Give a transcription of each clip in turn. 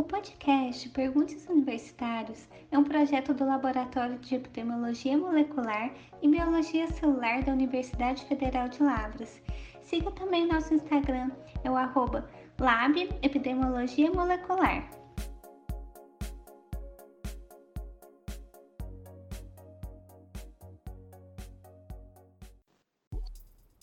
O podcast Perguntes Universitários é um projeto do Laboratório de Epidemiologia Molecular e Biologia Celular da Universidade Federal de Lavras. Siga também nosso Instagram, é o arroba Lab Epidemiologia Molecular.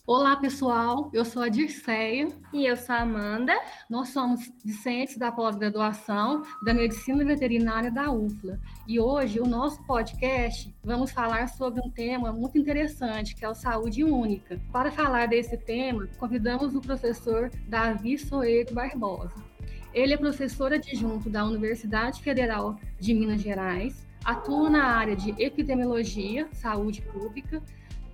Olá, pessoal. Eu sou a Dirceia. E eu sou a Amanda. Nós somos discentes da pós-graduação da Medicina Veterinária da UFLA. E hoje, o nosso podcast, vamos falar sobre um tema muito interessante, que é o saúde única. Para falar desse tema, convidamos o professor Davi Soeiro Barbosa. Ele é professor adjunto da Universidade Federal de Minas Gerais, atua na área de epidemiologia, saúde pública,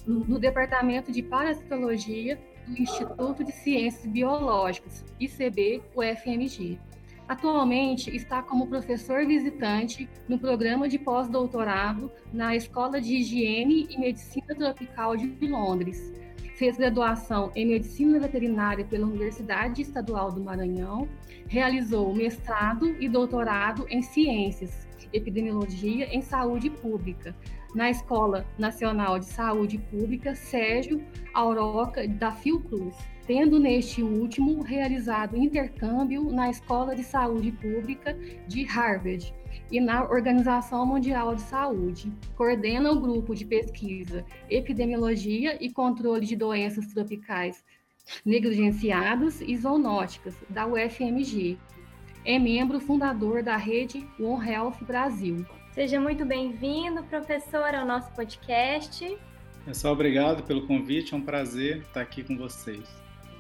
no Departamento de Parasitologia do Instituto de Ciências Biológicas, ICB, UFMG. Atualmente está como professor visitante no programa de pós-doutorado na Escola de Higiene e Medicina Tropical de Londres. Fez graduação em Medicina Veterinária pela Universidade Estadual do Maranhão, realizou mestrado e doutorado em Ciências, Epidemiologia em Saúde Pública, na Escola Nacional de Saúde Pública Sérgio Auroca da Fiocruz, tendo neste último realizado intercâmbio na Escola de Saúde Pública de Harvard e na Organização Mundial de Saúde. Coordena o grupo de pesquisa Epidemiologia e Controle de Doenças Tropicais Negligenciadas e Zoonóticas da UFMG. É membro fundador da rede One Health Brasil. Seja muito bem-vindo, professor, ao nosso podcast. Pessoal, obrigado pelo convite, é um prazer estar aqui com vocês.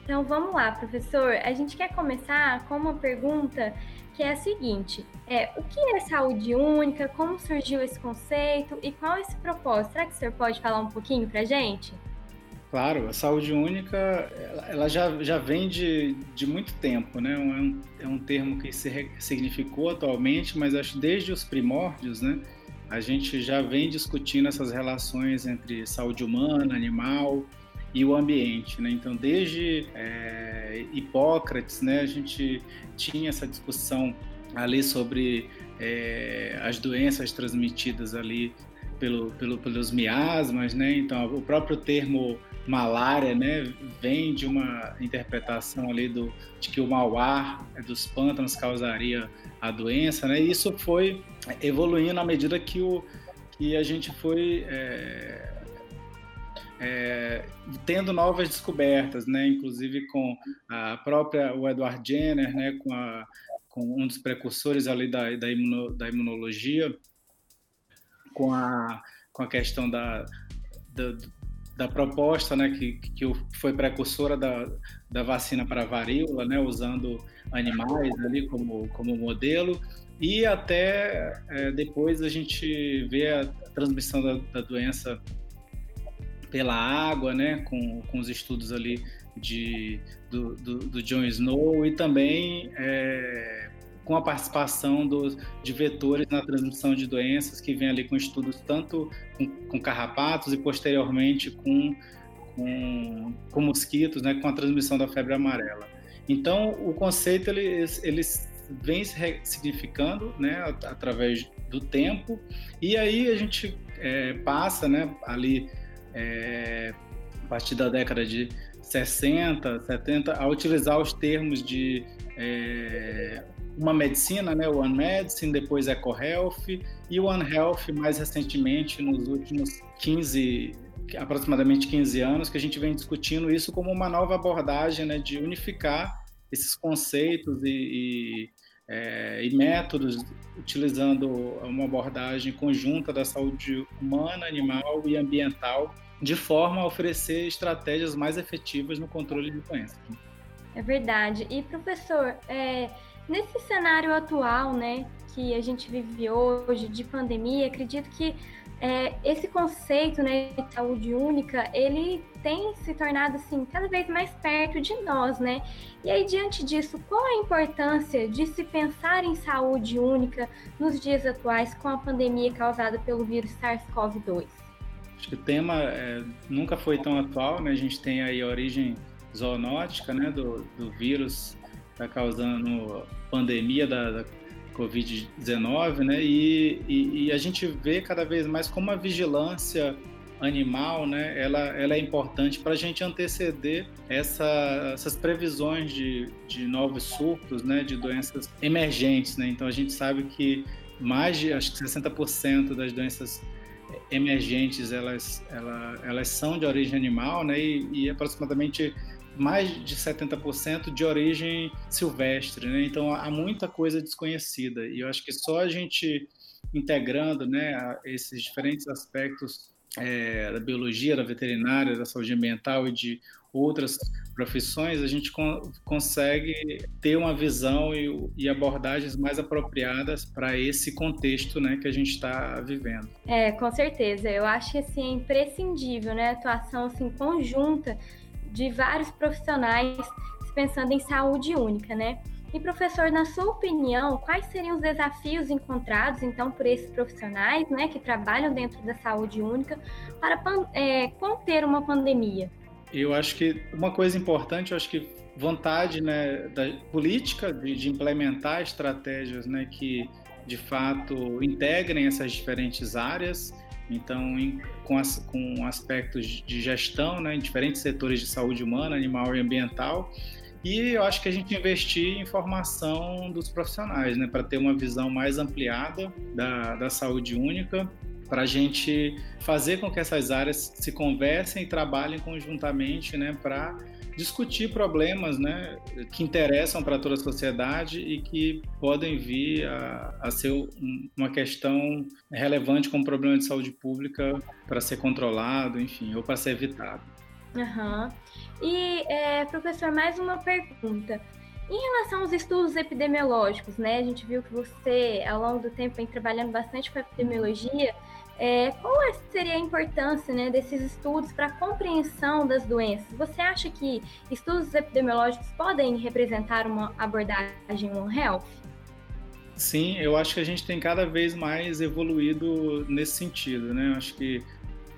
Então vamos lá, professor. A gente quer começar com uma pergunta que é a seguinte: é, o que é saúde única? Como surgiu esse conceito e qual é esse propósito? Será que o senhor pode falar um pouquinho para a gente? Claro, a saúde única ela já, já vem de, de muito tempo, né? É um, é um termo que se significou atualmente, mas acho desde os primórdios, né? A gente já vem discutindo essas relações entre saúde humana, animal e o ambiente, né? Então, desde é, Hipócrates, né? A gente tinha essa discussão ali sobre é, as doenças transmitidas ali pelo, pelo, pelos miasmas, né? Então, o próprio termo malária, né, vem de uma interpretação ali do, de que o mau ar dos pântanos causaria a doença, né? E isso foi evoluindo à medida que, o, que a gente foi é, é, tendo novas descobertas, né? Inclusive com a própria o Edward Jenner, né? Com, a, com um dos precursores ali da, da, imuno, da imunologia, com a, com a questão da, da, da proposta, né, que, que foi precursora da, da vacina para varíola, né, usando animais ali como, como modelo, e até é, depois a gente vê a transmissão da, da, doença pela água, né, com, com os estudos ali de, do, do, do John Snow, e também é, com a participação dos, de vetores na transmissão de doenças, que vem ali com estudos tanto com, com carrapatos e posteriormente com, com, com, mosquitos, né, com a transmissão da febre amarela. Então, o conceito ele, ele vem se significando né, através do tempo, e aí a gente é, passa né, ali é, a partir da década de 60, 70, a utilizar os termos de é, uma medicina, né, One Medicine, depois EcoHealth e One Health mais recentemente nos últimos 15, aproximadamente 15 anos, que a gente vem discutindo isso como uma nova abordagem né, de unificar esses conceitos e, e, é, e métodos utilizando uma abordagem conjunta da saúde humana, animal e ambiental, de forma a oferecer estratégias mais efetivas no controle de doenças. É verdade. E professor, é, Nesse cenário atual, né, que a gente vive hoje de pandemia, acredito que é, esse conceito né, de saúde única, ele tem se tornado assim cada vez mais perto de nós, né? E aí diante disso, qual a importância de se pensar em saúde única nos dias atuais com a pandemia causada pelo vírus SARS-CoV-2? Acho que o tema é, nunca foi tão atual, né? A gente tem aí a origem zoonótica, né, do, do vírus está causando pandemia da, da, Covid-19, né? E, e, e, a gente vê cada vez mais como a vigilância animal, né? Ela, ela é importante para a gente anteceder essa, essas previsões de, de novos surtos, né? De doenças emergentes, né? Então a gente sabe que mais de acho que 60% das doenças emergentes elas, elas, são de origem animal, né? E, e aproximadamente mais de 70% de origem silvestre, né? Então há muita coisa desconhecida e eu acho que só a gente integrando, né, esses diferentes aspectos é, da biologia, da veterinária, da saúde ambiental e de outras profissões, a gente con consegue ter uma visão e, e abordagens mais apropriadas para esse contexto né, que a gente está vivendo. É, com certeza. Eu acho que assim, é imprescindível né, a atuação assim, conjunta de vários profissionais pensando em saúde única, né? E professor, na sua opinião, quais seriam os desafios encontrados então por esses profissionais, né, que trabalham dentro da saúde única para é, conter uma pandemia? Eu acho que uma coisa importante, eu acho que vontade, né, da política de, de implementar estratégias, né, que de fato integrem essas diferentes áreas então, em, com, as, com aspectos de gestão né, em diferentes setores de saúde humana, animal e ambiental. E eu acho que a gente investir em formação dos profissionais, né, para ter uma visão mais ampliada da, da saúde única, para a gente fazer com que essas áreas se conversem e trabalhem conjuntamente né, para discutir problemas né, que interessam para toda a sociedade e que podem vir a, a ser uma questão relevante como problema de saúde pública para ser controlado, enfim, ou para ser evitado. Uhum. E, é, professor, mais uma pergunta. Em relação aos estudos epidemiológicos, né? A gente viu que você, ao longo do tempo, vem trabalhando bastante com epidemiologia. É, qual é, seria a importância né, desses estudos para a compreensão das doenças? Você acha que estudos epidemiológicos podem representar uma abordagem One Health? Sim, eu acho que a gente tem cada vez mais evoluído nesse sentido, né? Eu acho que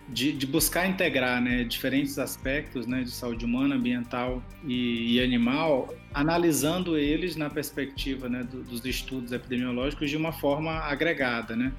de, de, buscar integrar né, diferentes aspectos né, de saúde humana, ambiental e, e animal, analisando eles na perspectiva né, do, dos estudos epidemiológicos de uma forma agregada, né?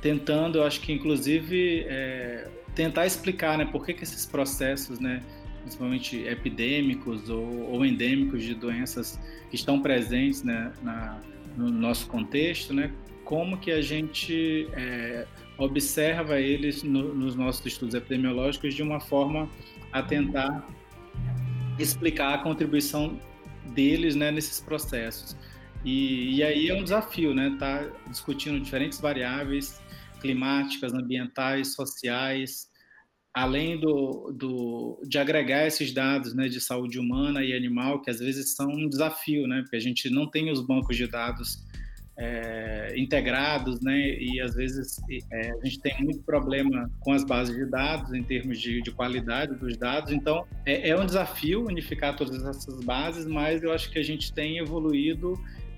Tentando, eu acho que inclusive é, tentar explicar, né, por que, que esses processos, né, principalmente epidêmicos ou, ou endêmicos de doenças que estão presentes, né, na, no nosso contexto, né, como que a gente é, observa eles no, nos nossos estudos epidemiológicos de uma forma a tentar explicar a contribuição deles, né, nesses processos. E, e, aí é um desafio, né? Tá discutindo diferentes variáveis climáticas, ambientais, sociais, além do, do, de agregar esses dados né, de saúde humana e animal, que às vezes são um desafio, né, porque a gente não tem os bancos de dados é, integrados, né, e às vezes é, a gente tem muito problema com as bases de dados em termos de, de qualidade dos dados, então é, é um desafio unificar todas essas bases, mas eu acho que a gente tem evoluído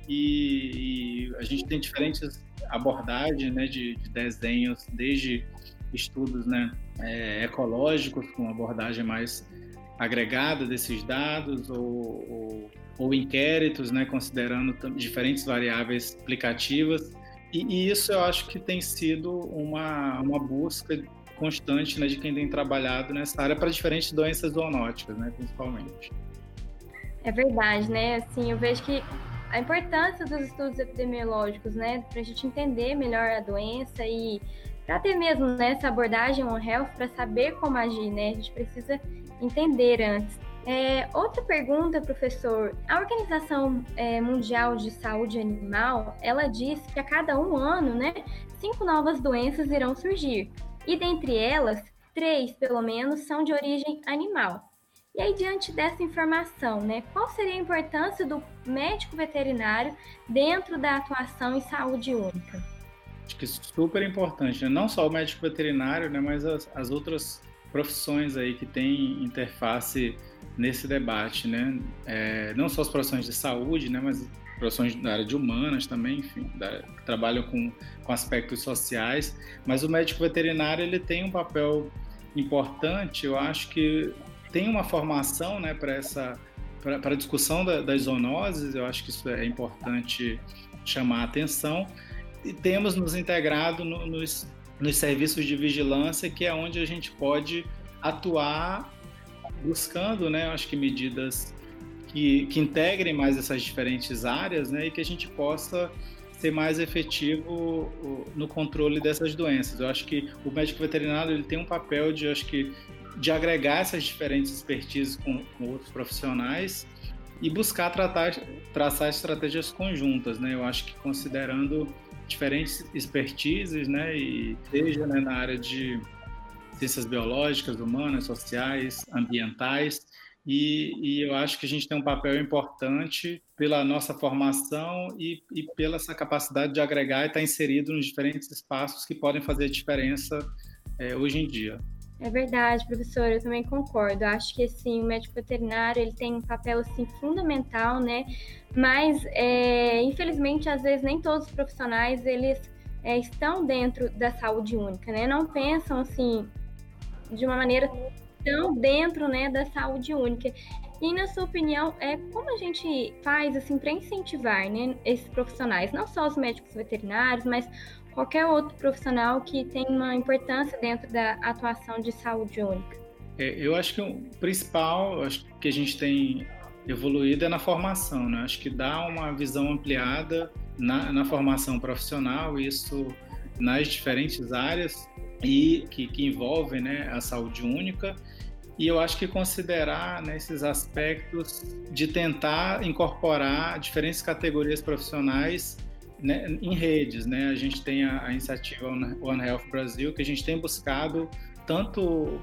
e, e a gente tem diferentes abordagens né, de, de, desenhos, desde estudos né, é, ecológicos, com abordagem mais agregada desses dados, ou, ou, ou inquéritos, né, considerando diferentes variáveis aplicativas. E, e, isso eu acho que tem sido uma, uma busca constante né, de quem tem trabalhado nessa área para diferentes doenças zoonóticas, né, principalmente. É verdade, né? Assim, eu vejo que a importância dos estudos epidemiológicos, né, para a gente entender melhor a doença e para ter mesmo né, essa abordagem One Health, para saber como agir, né, a gente precisa entender antes. É, outra pergunta, professor. A Organização é, Mundial de Saúde Animal, ela diz que a cada um ano, né, cinco novas doenças irão surgir. E dentre elas, três, pelo menos, são de origem animal. E aí, diante dessa informação, né, qual seria a importância do médico veterinário dentro da atuação em saúde única? Acho que super importante, né? não só o médico veterinário, né, mas as, as outras profissões aí que têm interface nesse debate, né? É, não só as profissões de saúde, né, mas profissões da área de humanas também, enfim, da, que trabalham com, com aspectos sociais, mas o médico veterinário ele tem um papel importante, eu acho que tem uma formação né, para essa para a discussão da, das zoonoses, eu acho que isso é importante chamar a atenção. E temos nos integrado no, nos, nos serviços de vigilância, que é onde a gente pode atuar buscando, né, acho que medidas que, que integrem mais essas diferentes áreas, né, e que a gente possa ser mais efetivo no controle dessas doenças. Eu acho que o médico veterinário ele tem um papel de, acho que, de agregar essas diferentes expertises com, com outros profissionais e buscar tratar, traçar estratégias conjuntas, né? Eu acho que considerando diferentes expertises, né, e seja né, na área de ciências biológicas, humanas, sociais, ambientais, e, e, eu acho que a gente tem um papel importante pela nossa formação e, e pela essa capacidade de agregar e estar inserido nos diferentes espaços que podem fazer diferença é, hoje em dia. É verdade, professor, eu também concordo. Acho que assim, o médico veterinário ele tem um papel assim fundamental, né? Mas é, infelizmente às vezes nem todos os profissionais eles é, estão dentro da saúde única, né? Não pensam assim de uma maneira tão dentro, né, da saúde única. E na sua opinião, é como a gente faz assim para incentivar, né, esses profissionais, não só os médicos veterinários, mas qualquer outro profissional que tem uma importância dentro da atuação de saúde única? É, eu acho que o principal, acho que a gente tem evoluído é na formação, né? Acho que dá uma visão ampliada na, na formação profissional, isso nas diferentes áreas e que, que envolvem né, a saúde única. E eu acho que considerar né, esses aspectos de tentar incorporar diferentes categorias profissionais né, em redes, né? A gente tem a, a, iniciativa One Health Brasil, que a gente tem buscado tanto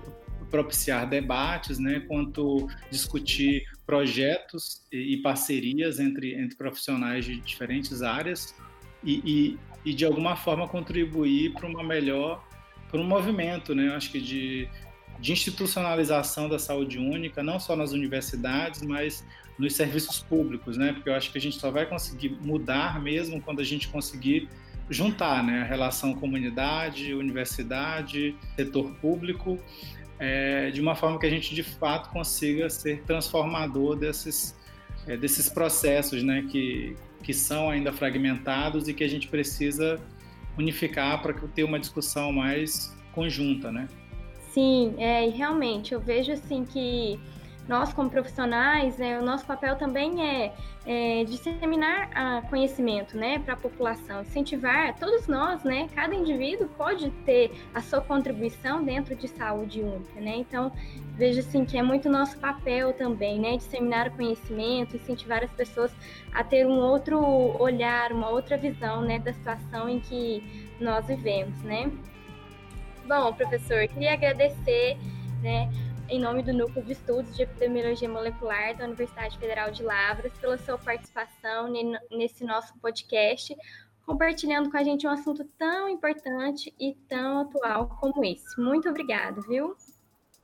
propiciar debates, né, quanto discutir projetos e, parcerias entre, entre profissionais de diferentes áreas e, e, e de alguma forma contribuir para uma melhor, para um movimento, né? Acho que de de institucionalização da saúde única, não só nas universidades, mas nos serviços públicos, né? Porque eu acho que a gente só vai conseguir mudar mesmo quando a gente conseguir juntar, né? A relação comunidade, universidade, setor público, é, de uma forma que a gente de fato consiga ser transformador desses é, desses processos, né? Que que são ainda fragmentados e que a gente precisa unificar para ter uma discussão mais conjunta, né? Sim, é, e realmente eu vejo assim que nós como profissionais, é, o nosso papel também é, é disseminar a conhecimento, né, para a população, incentivar todos nós, né, cada indivíduo pode ter a sua contribuição dentro de saúde única, né. Então vejo assim que é muito nosso papel também, né, disseminar o conhecimento, incentivar as pessoas a ter um outro olhar, uma outra visão, né, da situação em que nós vivemos, né. Bom, professor, queria agradecer, né, em nome do Núcleo de Estudos de Epidemiologia Molecular da Universidade Federal de Lavras, pela sua participação nesse nosso podcast, compartilhando com a gente um assunto tão importante e tão atual como esse. Muito obrigado, viu?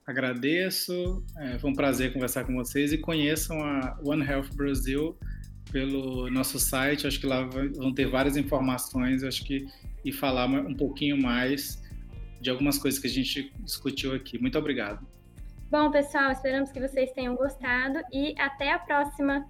Agradeço, é, foi um prazer conversar com vocês e conheçam a One Health Brasil pelo nosso site, acho que lá vão ter várias informações, acho que e falar um pouquinho mais de algumas coisas que a gente discutiu aqui. Muito obrigado. Bom, pessoal, esperamos que vocês tenham gostado e até a próxima!